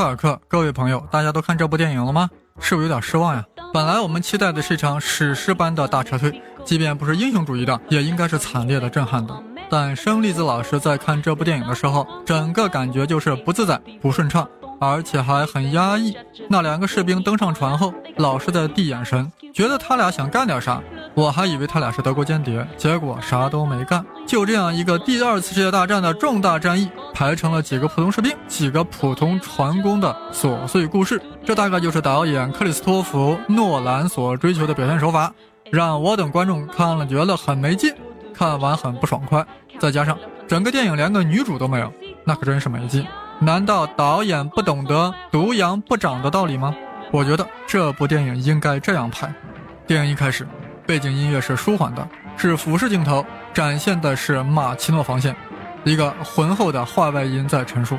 敦刻尔克，各位朋友，大家都看这部电影了吗？是不是有点失望呀？本来我们期待的是一场史诗般的大撤退，即便不是英雄主义的，也应该是惨烈的、震撼的。但生栗子老师在看这部电影的时候，整个感觉就是不自在、不顺畅，而且还很压抑。那两个士兵登上船后，老是在递眼神，觉得他俩想干点啥。我还以为他俩是德国间谍，结果啥都没干。就这样一个第二次世界大战的重大战役，排成了几个普通士兵、几个普通船工的琐碎故事。这大概就是导演克里斯托弗·诺兰所追求的表现手法，让我等观众看了觉得很没劲，看完很不爽快。再加上整个电影连个女主都没有，那可真是没劲。难道导演不懂得独阳不长的道理吗？我觉得这部电影应该这样拍：电影一开始。背景音乐是舒缓的，是俯视镜头，展现的是马奇诺防线，一个浑厚的画外音在陈述。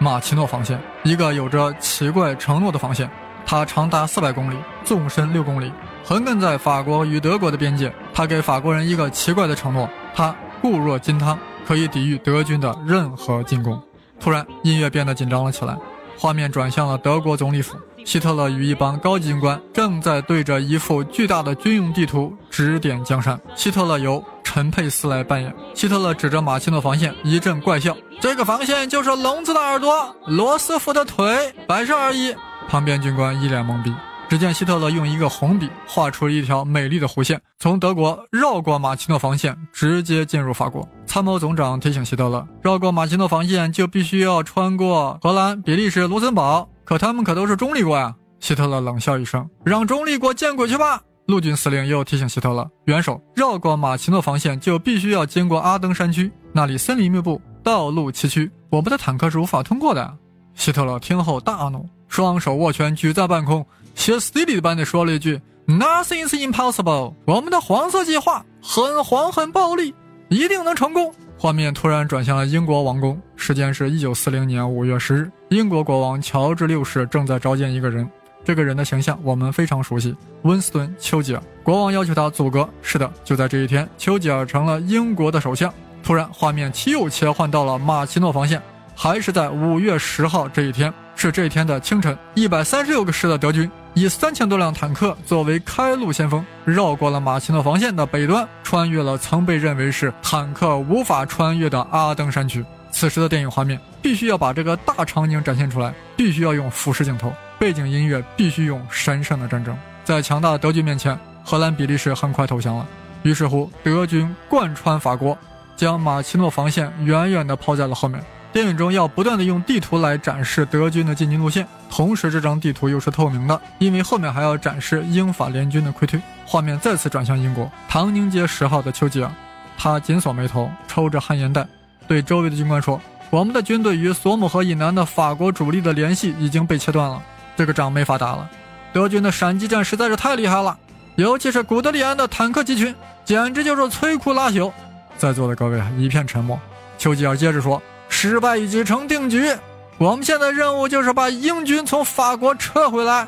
马奇诺防线，一个有着奇怪承诺的防线，它长达四百公里，纵深六公里，横亘在法国与德国的边界。它给法国人一个奇怪的承诺：它固若金汤，可以抵御德军的任何进攻。突然，音乐变得紧张了起来，画面转向了德国总理府。希特勒与一帮高级军官正在对着一幅巨大的军用地图指点江山。希特勒由陈佩斯来扮演。希特勒指着马奇诺防线一阵怪笑：“这个防线就是聋子的耳朵，罗斯福的腿，摆设而已。”旁边军官一脸懵逼。只见希特勒用一个红笔画出了一条美丽的弧线，从德国绕过马奇诺防线，直接进入法国。参谋总长提醒希特勒，绕过马奇诺防线就必须要穿过荷兰、比利时、卢森堡。可他们可都是中立国呀！希特勒冷笑一声，让中立国见鬼去吧！陆军司令又提醒希特勒，元首绕过马奇诺防线就必须要经过阿登山区，那里森林密布，道路崎岖，我们的坦克是无法通过的。希特勒听后大怒，双手握拳举在半空，歇斯底里般的说了一句：“Nothing is impossible。”我们的黄色计划很黄很暴力，一定能成功。画面突然转向了英国王宫，时间是一九四零年五月十日。英国国王乔治六世正在召见一个人，这个人的形象我们非常熟悉——温斯顿·丘吉尔。国王要求他阻隔。是的，就在这一天，丘吉尔成了英国的首相。突然，画面又切换到了马奇诺防线，还是在五月十号这一天。是这一天的清晨，一百三十六个师的德军。以三千多辆坦克作为开路先锋，绕过了马奇诺防线的北端，穿越了曾被认为是坦克无法穿越的阿登山区。此时的电影画面必须要把这个大场景展现出来，必须要用俯视镜头，背景音乐必须用神圣的战争。在强大的德军面前，荷兰、比利时很快投降了。于是乎，德军贯穿法国，将马奇诺防线远远地抛在了后面。电影中要不断的用地图来展示德军的进军路线，同时这张地图又是透明的，因为后面还要展示英法联军的溃退。画面再次转向英国唐宁街十号的丘吉尔，他紧锁眉头，抽着旱烟袋，对周围的军官说：“我们的军队与索姆河以南的法国主力的联系已经被切断了，这个仗没法打了。德军的闪击战实在是太厉害了，尤其是古德里安的坦克集群，简直就是摧枯拉朽。”在座的各位一片沉默。丘吉尔接着说。失败已经成定局，我们现在任务就是把英军从法国撤回来。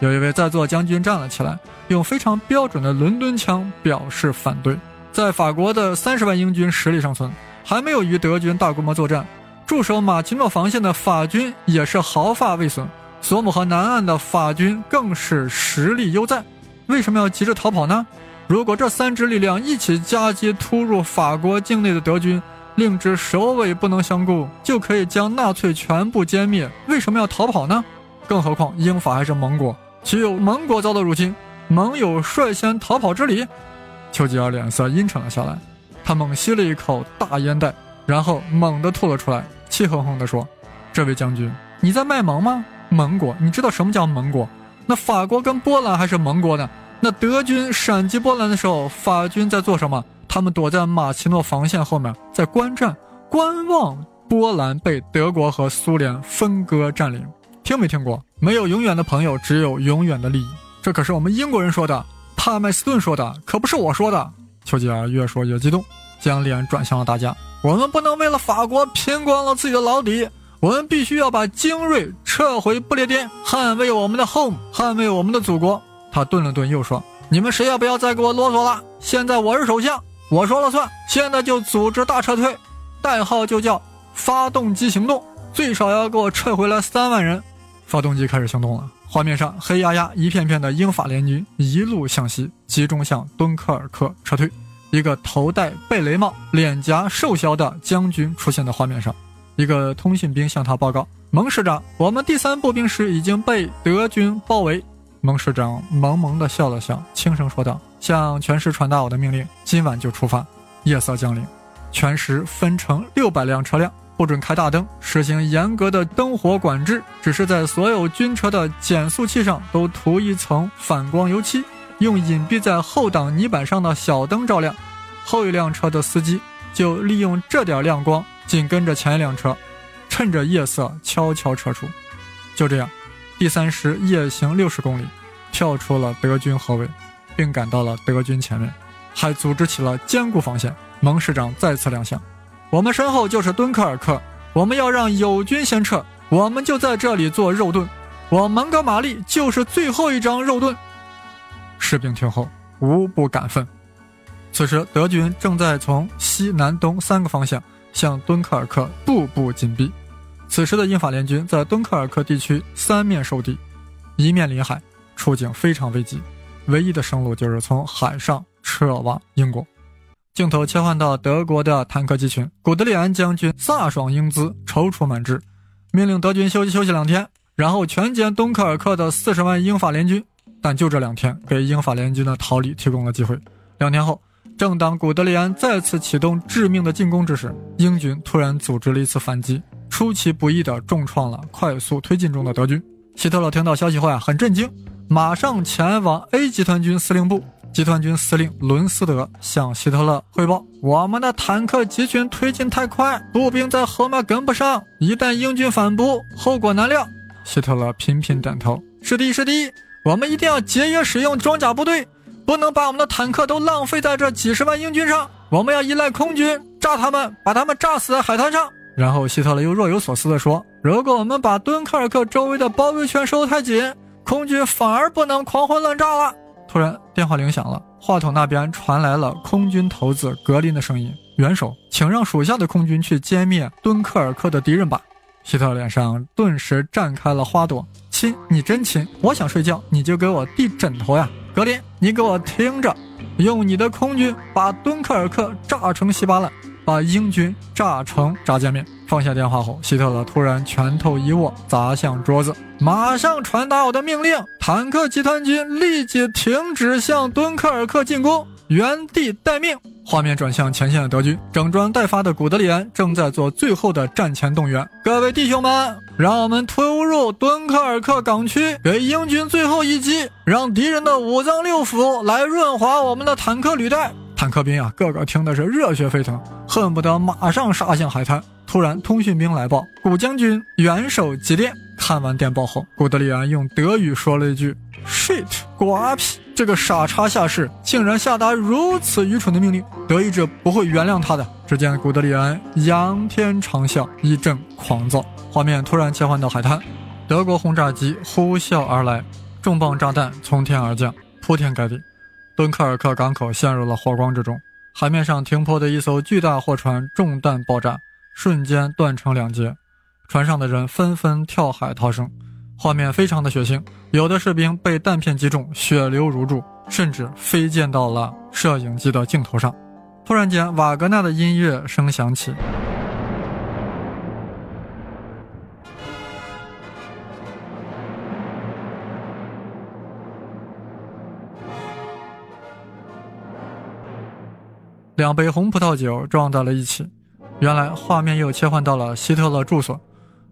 有一位在座将军站了起来，用非常标准的伦敦腔表示反对。在法国的三十万英军实力尚存，还没有与德军大规模作战。驻守马奇诺防线的法军也是毫发未损，索姆河南岸的法军更是实力犹在。为什么要急着逃跑呢？如果这三支力量一起夹击突入法国境内的德军，令之首尾不能相顾，就可以将纳粹全部歼灭。为什么要逃跑呢？更何况英法还是盟国，岂有盟国遭到入侵，盟友率先逃跑之理？丘吉尔脸色阴沉了下来，他猛吸了一口大烟袋，然后猛地吐了出来，气哼哼地说：“这位将军，你在卖萌吗？盟国，你知道什么叫盟国？那法国跟波兰还是盟国呢？那德军闪击波兰的时候，法军在做什么？”他们躲在马奇诺防线后面，在观战、观望波兰被德国和苏联分割占领。听没听过？没有永远的朋友，只有永远的利益。这可是我们英国人说的，帕麦斯顿说的，可不是我说的。丘吉尔越说越激动，将脸转向了大家。我们不能为了法国拼光了自己的老底，我们必须要把精锐撤回不列颠，捍卫我们的 home，捍卫我们的祖国。他顿了顿，又说：“你们谁也不要再给我啰嗦了。现在我是首相，我说了算。现在就组织大撤退，代号就叫发动机行动，最少要给我撤回来三万人。”发动机开始行动了。画面上黑压压一片片的英法联军一路向西，集中向敦刻尔克撤退。一个头戴贝雷帽、脸颊瘦削的将军出现在画面上。一个通信兵向他报告：“蒙师长，我们第三步兵师已经被德军包围。”蒙师长萌萌地笑了笑，轻声说道：“向全师传达我的命令，今晚就出发。夜色降临，全师分成六百辆车辆，不准开大灯，实行严格的灯火管制，只是在所有军车的减速器上都涂一层反光油漆，用隐蔽在后挡泥板上的小灯照亮。后一辆车的司机就利用这点亮光，紧跟着前一辆车，趁着夜色悄悄撤出。就这样。”第三师夜行六十公里，跳出了德军合围，并赶到了德军前面，还组织起了坚固防线。蒙师长再次亮相，我们身后就是敦刻尔克，我们要让友军先撤，我们就在这里做肉盾，我蒙哥马利就是最后一张肉盾。士兵听后无不感愤。此时德军正在从西南东三个方向向敦刻尔克步步紧逼。此时的英法联军在敦刻尔克地区三面受敌，一面临海，处境非常危急，唯一的生路就是从海上撤往英国。镜头切换到德国的坦克集群，古德里安将军飒爽英姿，踌躇满志，命令德军休息休息两天，然后全歼敦刻尔克的四十万英法联军。但就这两天，给英法联军的逃离提供了机会。两天后，正当古德里安再次启动致命的进攻之时，英军突然组织了一次反击。出其不意地重创了快速推进中的德军。希特勒听到消息后啊，很震惊，马上前往 A 集团军司令部。集团军司令伦斯德向希特勒汇报：“我们的坦克集群推进太快，步兵在后面跟不上，一旦英军反扑，后果难料。”希特勒频频点头：“是的，是的，我们一定要节约使用装甲部队，不能把我们的坦克都浪费在这几十万英军上。我们要依赖空军炸他们，把他们炸死在海滩上。”然后希特勒又若有所思地说：“如果我们把敦刻尔克周围的包围圈收太紧，空军反而不能狂轰滥炸了。”突然，电话铃响了，话筒那边传来了空军头子格林的声音：“元首，请让属下的空军去歼灭敦刻尔克的敌人吧。”希特脸上顿时绽开了花朵：“亲，你真亲！我想睡觉，你就给我递枕头呀！”格林，你给我听着，用你的空军把敦刻尔克炸成稀巴烂。把英军炸成炸酱面。放下电话后，希特勒突然拳头一握，砸向桌子：“马上传达我的命令！坦克集团军立即停止向敦刻尔克进攻，原地待命。”画面转向前线的德军，整装待发的古德里安正在做最后的战前动员：“各位弟兄们，让我们突入敦刻尔克港区，给英军最后一击，让敌人的五脏六腑来润滑我们的坦克履带。”坦克兵啊，个个听的是热血沸腾，恨不得马上杀向海滩。突然，通讯兵来报，古将军元首急电。看完电报后，古德里安用德语说了一句：“shit，瓜皮！这个傻叉下士竟然下达如此愚蠢的命令，德意志不会原谅他的。”只见古德里安仰天长啸，一阵狂躁。画面突然切换到海滩，德国轰炸机呼啸而来，重磅炸弹从天而降，铺天盖地。敦刻尔克港口陷入了火光之中，海面上停泊的一艘巨大货船中弹爆炸，瞬间断成两截，船上的人纷纷跳海逃生。画面非常的血腥，有的士兵被弹片击中，血流如注，甚至飞溅到了摄影机的镜头上。突然间，瓦格纳的音乐声响起。两杯红葡萄酒撞在了一起，原来画面又切换到了希特勒住所，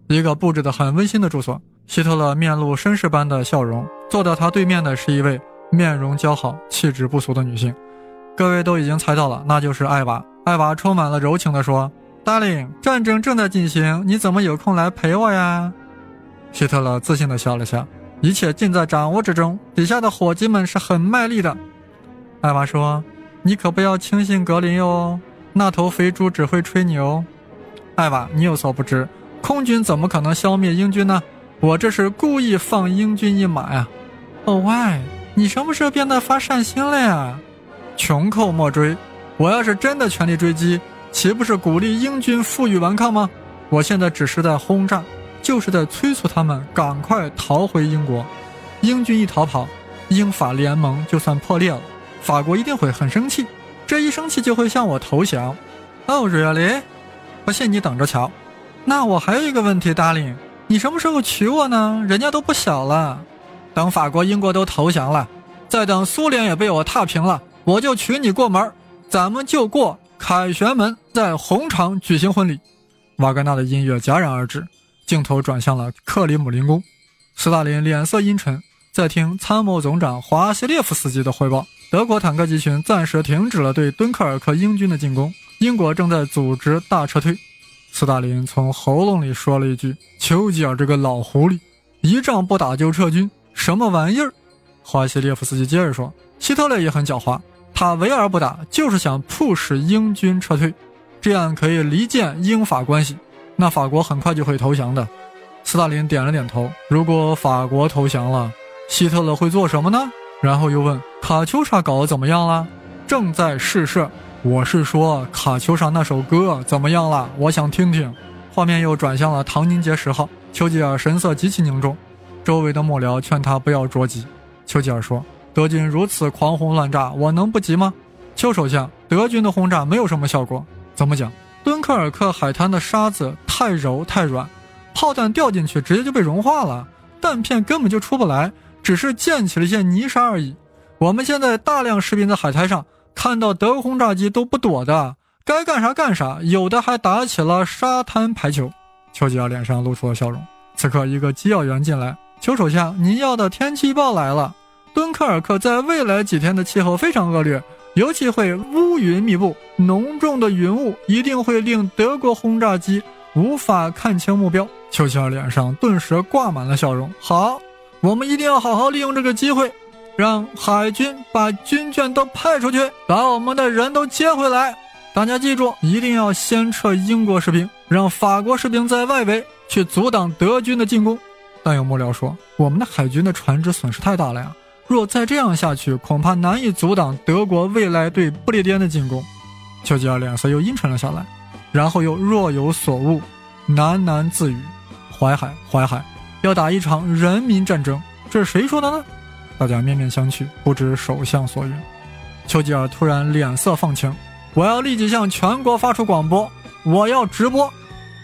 一个布置的很温馨的住所。希特勒面露绅士般的笑容，坐在他对面的是一位面容姣好、气质不俗的女性。各位都已经猜到了，那就是艾娃。艾娃充满了柔情地说：“Darling，战争正在进行，你怎么有空来陪我呀？”希特勒自信地笑了笑：“一切尽在掌握之中，底下的伙计们是很卖力的。”艾娃说：“你可不要轻信格林哟，那头肥猪只会吹牛。”艾娃，你有所不知，空军怎么可能消灭英军呢？我这是故意放英军一马呀！哦喂，你什么时候变得发善心了呀？穷寇莫追，我要是真的全力追击，岂不是鼓励英军负隅顽抗吗？我现在只是在轰炸，就是在催促他们赶快逃回英国。英军一逃跑，英法联盟就算破裂了，法国一定会很生气，这一生气就会向我投降。哦，really？不信你等着瞧。那我还有一个问题，darling。你什么时候娶我呢？人家都不小了，等法国、英国都投降了，再等苏联也被我踏平了，我就娶你过门，咱们就过凯旋门，在红场举行婚礼。瓦格纳的音乐戛然而止，镜头转向了克里姆林宫。斯大林脸色阴沉，在听参谋总长华西列夫斯基的汇报：德国坦克集群暂时停止了对敦刻尔克英军的进攻，英国正在组织大撤退。斯大林从喉咙里说了一句：“丘吉尔这个老狐狸，一仗不打就撤军，什么玩意儿？”华西列夫斯基接着说：“希特勒也很狡猾，他围而不打，就是想迫使英军撤退，这样可以离间英法关系。那法国很快就会投降的。”斯大林点了点头。如果法国投降了，希特勒会做什么呢？然后又问：“卡秋莎搞得怎么样了？”正在试射。我是说，卡秋莎那首歌怎么样了？我想听听。画面又转向了唐宁街十号，丘吉尔神色极其凝重，周围的幕僚劝他不要着急。丘吉尔说：“德军如此狂轰乱炸，我能不急吗？”丘首相，德军的轰炸没有什么效果。怎么讲？敦刻尔克海滩的沙子太柔太软，炮弹掉进去直接就被融化了，弹片根本就出不来，只是溅起了一些泥沙而已。我们现在大量士兵在海滩上。看到德国轰炸机都不躲的，该干啥干啥，有的还打起了沙滩排球。丘吉尔脸上露出了笑容。此刻，一个机要员进来：“丘首相，您要的天气预报来了。敦刻尔克在未来几天的气候非常恶劣，尤其会乌云密布，浓重的云雾一定会令德国轰炸机无法看清目标。”丘吉尔脸上顿时挂满了笑容。好，我们一定要好好利用这个机会。让海军把军舰都派出去，把我们的人都接回来。大家记住，一定要先撤英国士兵，让法国士兵在外围去阻挡德军的进攻。但有幕僚说，我们的海军的船只损失太大了呀，若再这样下去，恐怕难以阻挡德国未来对不列颠的进攻。丘吉尔脸色又阴沉了下来，然后又若有所悟，喃喃自语：“淮海，淮海，要打一场人民战争。”这是谁说的呢？大家面面相觑，不知首相所云。丘吉尔突然脸色放晴：“我要立即向全国发出广播，我要直播。”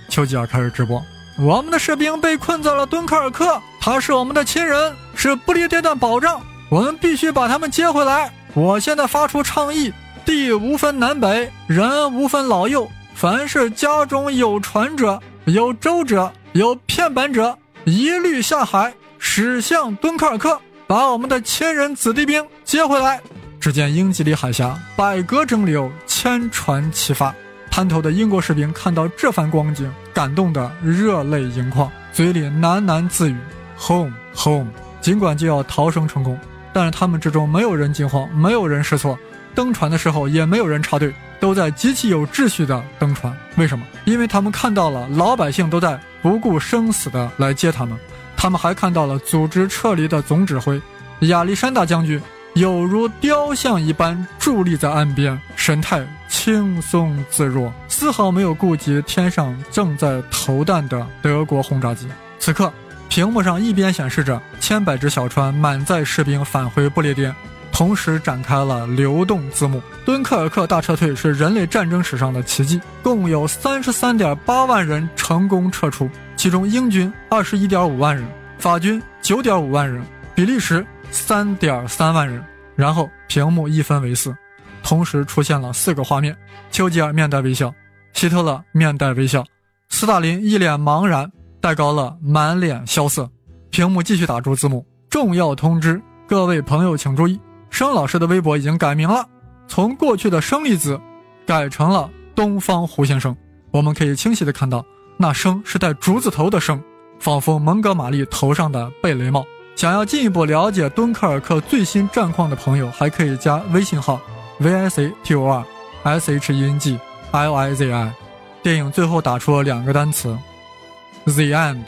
丘吉尔开始直播：“我们的士兵被困在了敦刻尔克，他是我们的亲人，是不列颠的保障，我们必须把他们接回来。我现在发出倡议：地无分南北，人无分老幼，凡是家中有船者、有舟者、有片板者，一律下海，驶向敦刻尔克。”把我们的亲人子弟兵接回来。只见英吉利海峡百舸争流，千船齐发。滩头的英国士兵看到这番光景，感动得热泪盈眶，嘴里喃喃自语：“Home, home。”尽管就要逃生成功，但是他们之中没有人惊慌，没有人失措。登船的时候也没有人插队，都在极其有秩序的登船。为什么？因为他们看到了老百姓都在不顾生死的来接他们。他们还看到了组织撤离的总指挥亚历山大将军，有如雕像一般伫立在岸边，神态轻松自若，丝毫没有顾及天上正在投弹的德国轰炸机。此刻，屏幕上一边显示着千百只小船满载士兵返回不列颠，同时展开了流动字幕：敦刻尔克大撤退是人类战争史上的奇迹，共有三十三点八万人成功撤出。其中，英军二十一点五万人，法军九点五万人，比利时三点三万人。然后屏幕一分为四，同时出现了四个画面：丘吉尔面带微笑，希特勒面带微笑，斯大林一脸茫然，戴高乐满脸萧瑟。屏幕继续打出字幕：重要通知，各位朋友请注意，生老师的微博已经改名了，从过去的生粒子改成了东方胡先生。我们可以清晰的看到。那“生”是带竹字头的“生”，仿佛蒙哥马利头上的贝雷帽。想要进一步了解敦刻尔克最新战况的朋友，还可以加微信号 v i c t o r s h e n g l i z i。电影最后打出了两个单词：The End。